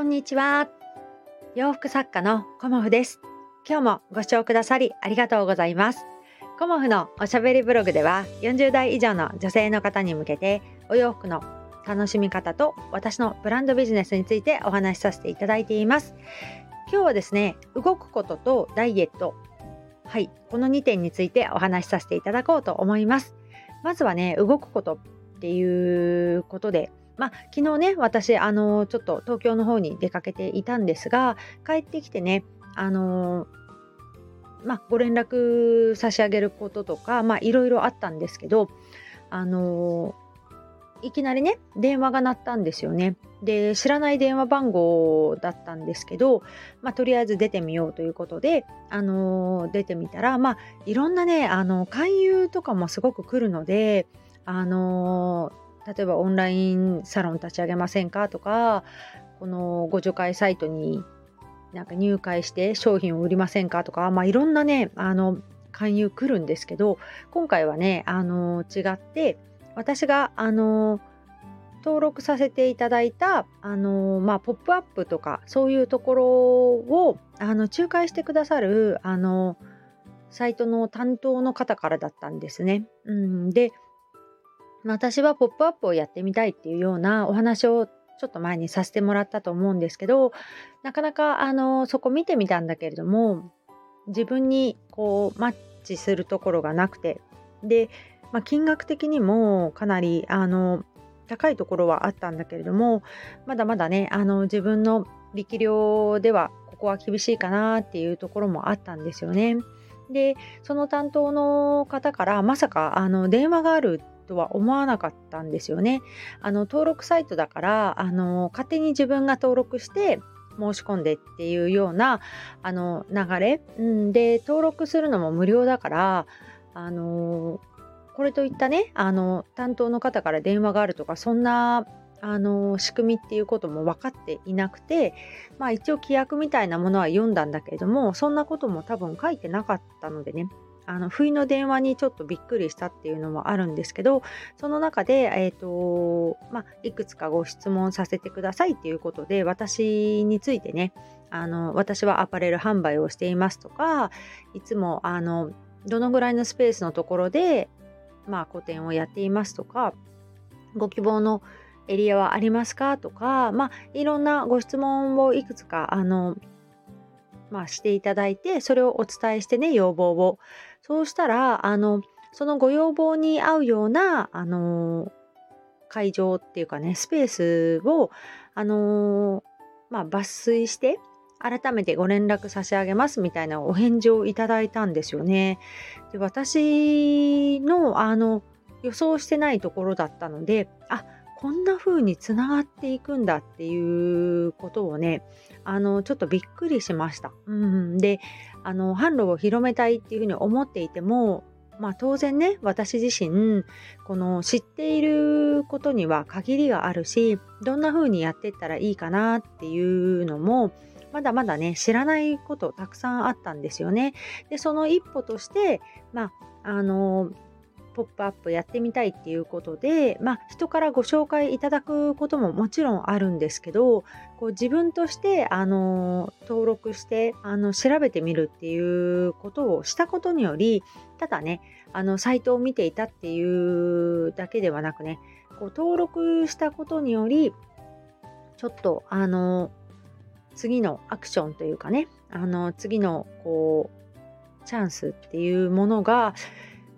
こんにちは。洋服作家のコモフです。今日もご視聴くださりありがとうございます。コモフのおしゃべりブログでは40代以上の女性の方に向けてお洋服の楽しみ方と私のブランドビジネスについてお話しさせていただいています。今日はですね、動くこととダイエット。はい、この2点についてお話しさせていただこうと思います。まずはね、動くことっていうことでまあ、昨日ね私あのちょっと東京の方に出かけていたんですが帰ってきてねあのまあ、ご連絡差し上げることとかまあいろいろあったんですけどあのいきなりね電話が鳴ったんですよね。で知らない電話番号だったんですけど、まあ、とりあえず出てみようということで、あの、出てみたら、まあ、いろんなねあの勧誘とかもすごく来るので、あの例えばオンラインサロン立ち上げませんかとかこのご助会サイトになんか入会して商品を売りませんかとか、まあ、いろんなねあの勧誘来るんですけど今回はねあの違って私があの登録させていただいたあの、まあ、ポップアップとかそういうところをあの仲介してくださるあのサイトの担当の方からだったんですね。うん、で私はポップアップをやってみたいっていうようなお話をちょっと前にさせてもらったと思うんですけどなかなかあのそこ見てみたんだけれども自分にこうマッチするところがなくてで、まあ、金額的にもかなりあの高いところはあったんだけれどもまだまだねあの自分の力量ではここは厳しいかなっていうところもあったんですよね。でその担当の方からまさかあの電話があるとは思わなかったんですよね。あの登録サイトだからあの勝手に自分が登録して申し込んでっていうようなあの流れ、うん、で登録するのも無料だからあのこれといったねあの担当の方から電話があるとかそんなあの仕組みっていうことも分かっていなくてまあ一応規約みたいなものは読んだんだけれどもそんなことも多分書いてなかったのでねあの不意の電話にちょっとびっくりしたっていうのもあるんですけどその中で、えーとまあ、いくつかご質問させてくださいっていうことで私についてねあの私はアパレル販売をしていますとかいつもあのどのぐらいのスペースのところで、まあ、個展をやっていますとかご希望のエリアはありますかとか、まあ、いろんなご質問をいくつかあの、まあ、していただいてそれをお伝えしてね要望をそうしたら、あの、そのご要望に合うような、あの、会場っていうかね、スペースを、あの、まあ、抜粋して、改めてご連絡差し上げますみたいなお返事をいただいたんですよね。で私のあの予想してないところだったのであこんな風につながっていくんだっていうことをねあのちょっとびっくりしました。うん、であの販路を広めたいっていうふうに思っていてもまあ当然ね私自身この知っていることには限りがあるしどんな風にやっていったらいいかなっていうのもまだまだね知らないことたくさんあったんですよね。でその一歩としてまああのポップアップやってみたいっていうことで、まあ、人からご紹介いただくことももちろんあるんですけどこう自分としてあの登録してあの調べてみるっていうことをしたことによりただねあのサイトを見ていたっていうだけではなくねこう登録したことによりちょっとあの次のアクションというかねあの次のこうチャンスっていうものが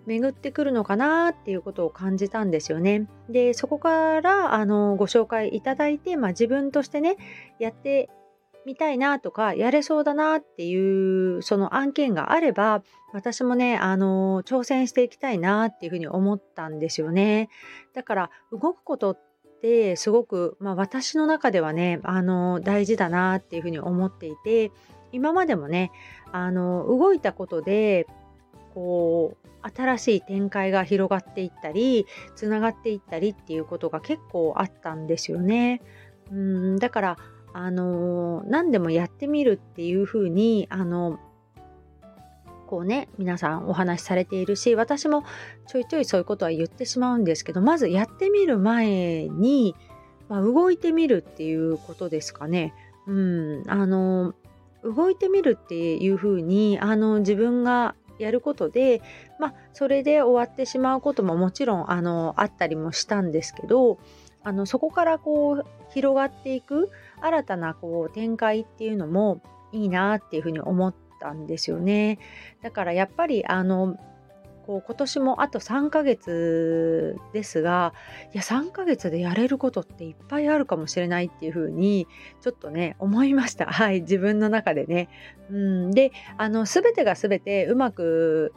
巡ってくるのかなっていうことを感じたんですよね。でそこからあのご紹介いただいて、まあ、自分としてねやってみたいなとかやれそうだなっていうその案件があれば私もねあの挑戦していきたいなっていうふうに思ったんですよね。だから動くことってすごく、まあ、私の中ではねあの大事だなっていうふうに思っていて今までもねあの動いたことでこう新しい展開が広がっていったりつながっていったりっていうことが結構あったんですよね。うんだからあの何でもやってみるっていうふうにあのこうね皆さんお話しされているし私もちょいちょいそういうことは言ってしまうんですけどまずやってみる前に、まあ、動いてみるっていうことですかね。うん、あの動いてみるっていう風にあに自分がやることで、まあ、それで終わってしまうことももちろんあのあったりもしたんですけどあのそこからこう広がっていく新たなこう展開っていうのもいいなっていうふうに思ったんですよね。だからやっぱりあのこう今年もあと3ヶ月ですがいや3ヶ月でやれることっていっぱいあるかもしれないっていうふうにちょっとね思いました はい自分の中でね。うん、であの全てが全てうまく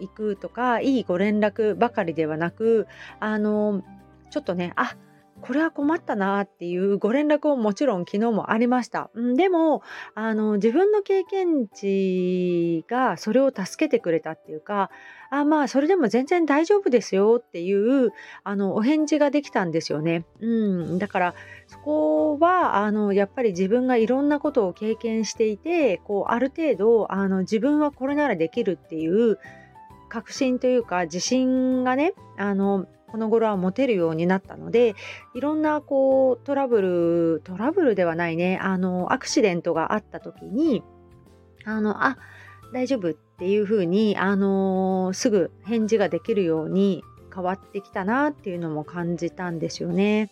いくとかいいご連絡ばかりではなくあのちょっとねあこれは困ったなっていうご連絡ももちろん昨日もありました。んでもあの自分の経験値がそれを助けてくれたっていうかあまあそれでも全然大丈夫ですよっていうあのお返事ができたんですよね。うん、だからそこはあのやっぱり自分がいろんなことを経験していてこうある程度あの自分はこれならできるっていう確信というか自信がねあのこの頃は持てるようになったのでいろんなこうトラブルトラブルではないねあのアクシデントがあった時にあのあ大丈夫っていうふうにあのすぐ返事ができるように変わってきたなっていうのも感じたんですよね。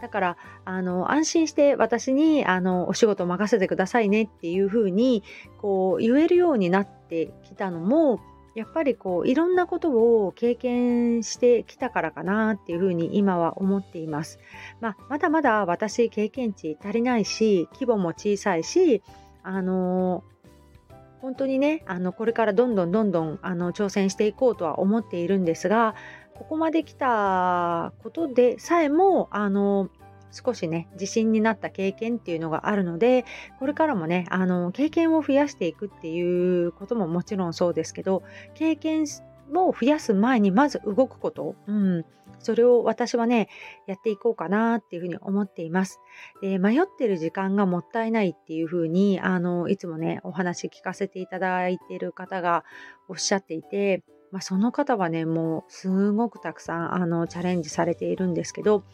だからあの安心して私にあのお仕事任せてくださいねっていうふうにこう言えるようになってきたのもやっぱりこういろんなことを経験してきたからかなっていうふうに今は思っています。まあ、まだまだ私経験値足りないし規模も小さいしあの本当にねあのこれからどんどんどんどんあの挑戦していこうとは思っているんですがここまで来たことでさえもあの少しね自信になった経験っていうのがあるのでこれからもねあの経験を増やしていくっていうことももちろんそうですけど経験を増やす前にまず動くこと、うん、それを私はねやっていこうかなっていうふうに思っています。で迷ってる時間がもったいないっていうふうにあのいつもねお話聞かせていただいている方がおっしゃっていて、まあ、その方はねもうすごくたくさんあのチャレンジされているんですけど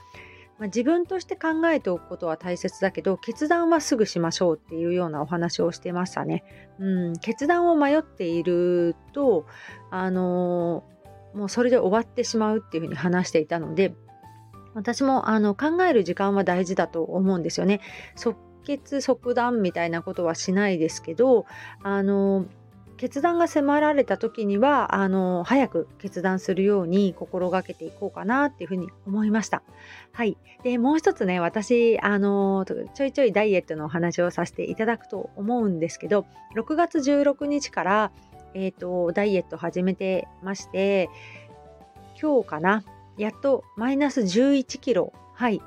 まあ、自分として考えておくことは大切だけど決断はすぐしましょうっていうようなお話をしてましたね。うん、決断を迷っているとあの、もうそれで終わってしまうっていうふうに話していたので私もあの考える時間は大事だと思うんですよね。即決即断みたいなことはしないですけどあの決断が迫られた時にはあの早く決断するように心がけていこうかなっていうふうに思いました。はい、でもう一つね私あのちょいちょいダイエットのお話をさせていただくと思うんですけど6月16日から、えーと、ダイエット始めてまして今日かなやっとマイナス11キロはい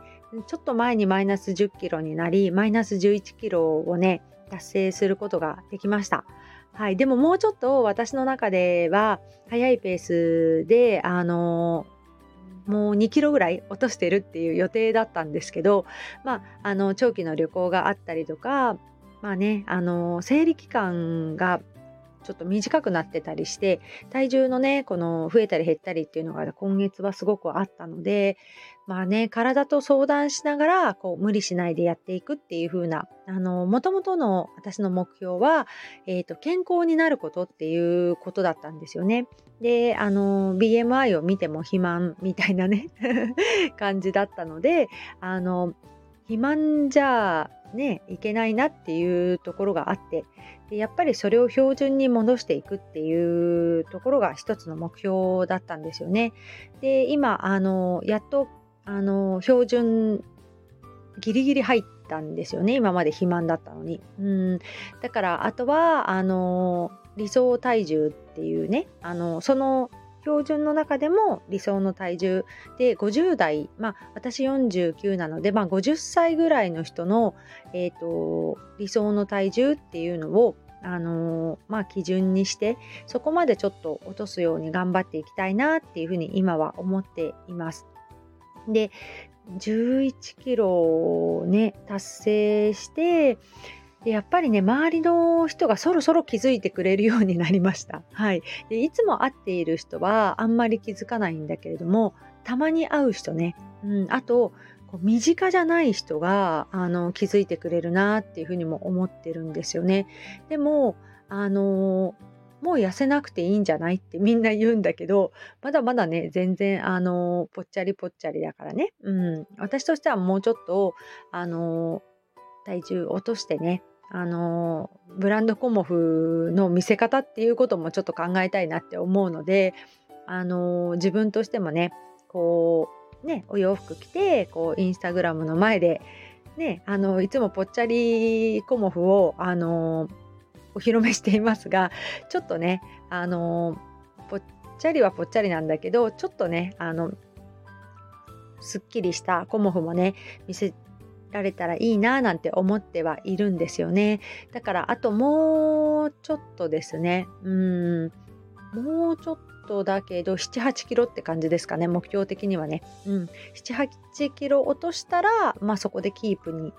ちょっと前にマイナス10キロになりマイナス11キロをね達成することができました。はい、でももうちょっと私の中では早いペースであのもう2キロぐらい落としてるっていう予定だったんですけど、まあ、あの長期の旅行があったりとか、まあね、あの生理期間がちょっと短くなってたりして体重のねこの増えたり減ったりっていうのが今月はすごくあったのでまあね体と相談しながらこう無理しないでやっていくっていう風なあの元々の私の目標は、えーと、健康になることっていうことだったんですよね。であの BMI を見ても肥満みたいなね 感じだったのであの肥満じゃねいけないなっていうところがあってでやっぱりそれを標準に戻していくっていうところが一つの目標だったんですよね。で今あのやっとあの標準ギリギリ入ったんですよね今まで肥満だったのに。うんだからあとはあの理想体重っていうねあのその標準の中でも理想の体重で50代まあ私49なので、まあ、50歳ぐらいの人の、えーと、理想の体重っていうのをあのー、まあ、基準にしてそこまでちょっと落とすように頑張っていきたいなっていうふうに今は思っています。で11キロをね達成してでやっぱりね周りの人がそろそろ気づいてくれるようになりました。はい、でいつも会っている人はあんまり気づかないんだけれどもたまに会う人ね、うん、あとこう身近じゃない人があの気づいてくれるなっていうふうにも思ってるんですよね。でもあのもう痩せなくていいんじゃないって みんな言うんだけど、まだまだね、全然、あの、ぽっちゃりぽっちゃりだからね。うん。私としてはもうちょっと、あの、体重落としてね、あの、ブランドコモフの見せ方っていうこともちょっと考えたいなって思うので、あの、自分としてもね、こう、ね、お洋服着て、こう、インスタグラムの前で、ね、あの、いつもぽっちゃりコモフを、あの、お披露目していますがちょっとねあのぽっちゃりはぽっちゃりなんだけどちょっとねあのすっきりしたコモフもね見せられたらいいななんて思ってはいるんですよね。だからあともうちょっとですね。うん。もうちょっとだけど78キロって感じですかね。目標的にはね、うん、78キロ落としたら、まあ、そこでキープに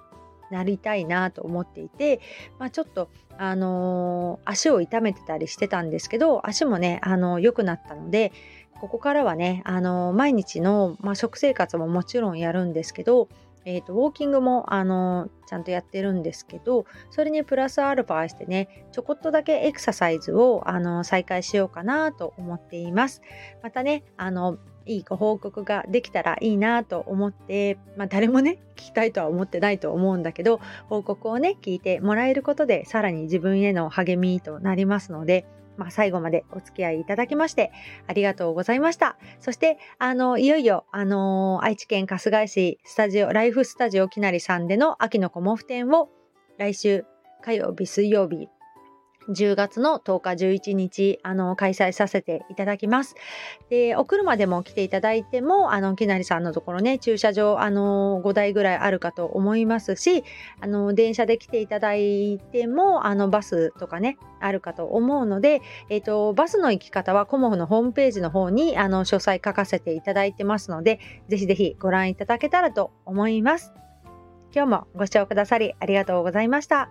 なりたいなと思っていて、まあ、ちょっと、あのー、足を痛めてたりしてたんですけど足もね、あのー、良くなったのでここからはね、あのー、毎日の、まあ、食生活ももちろんやるんですけどえーと、ウォーキングもあのちゃんとやってるんですけどそれにプラスアルファしてねちょこっとだけエクササイズをあの再開しようかなと思っています。またねあのいいご報告ができたらいいなと思って、まあ、誰もね聞きたいとは思ってないと思うんだけど報告をね聞いてもらえることでさらに自分への励みとなりますので、まあ、最後までお付き合いいただきましてありがとうございました。そしてあのいよいよ、あのー、愛知県春日井市スタジオライフスタジオきなりさんでの秋のコモフ展を来週火曜日水曜日10月の10日11日あの開催させていただきます。でお車でも来ていただいてもあのきなりさんのところね駐車場あの5台ぐらいあるかと思いますしあの電車で来ていただいてもあのバスとかねあるかと思うので、えーと、バスの行き方はコモフのホームページの方にあの詳細書かせていただいてますのでぜひぜひご覧いただけたらと思います。今日もご視聴くださりありがとうございました。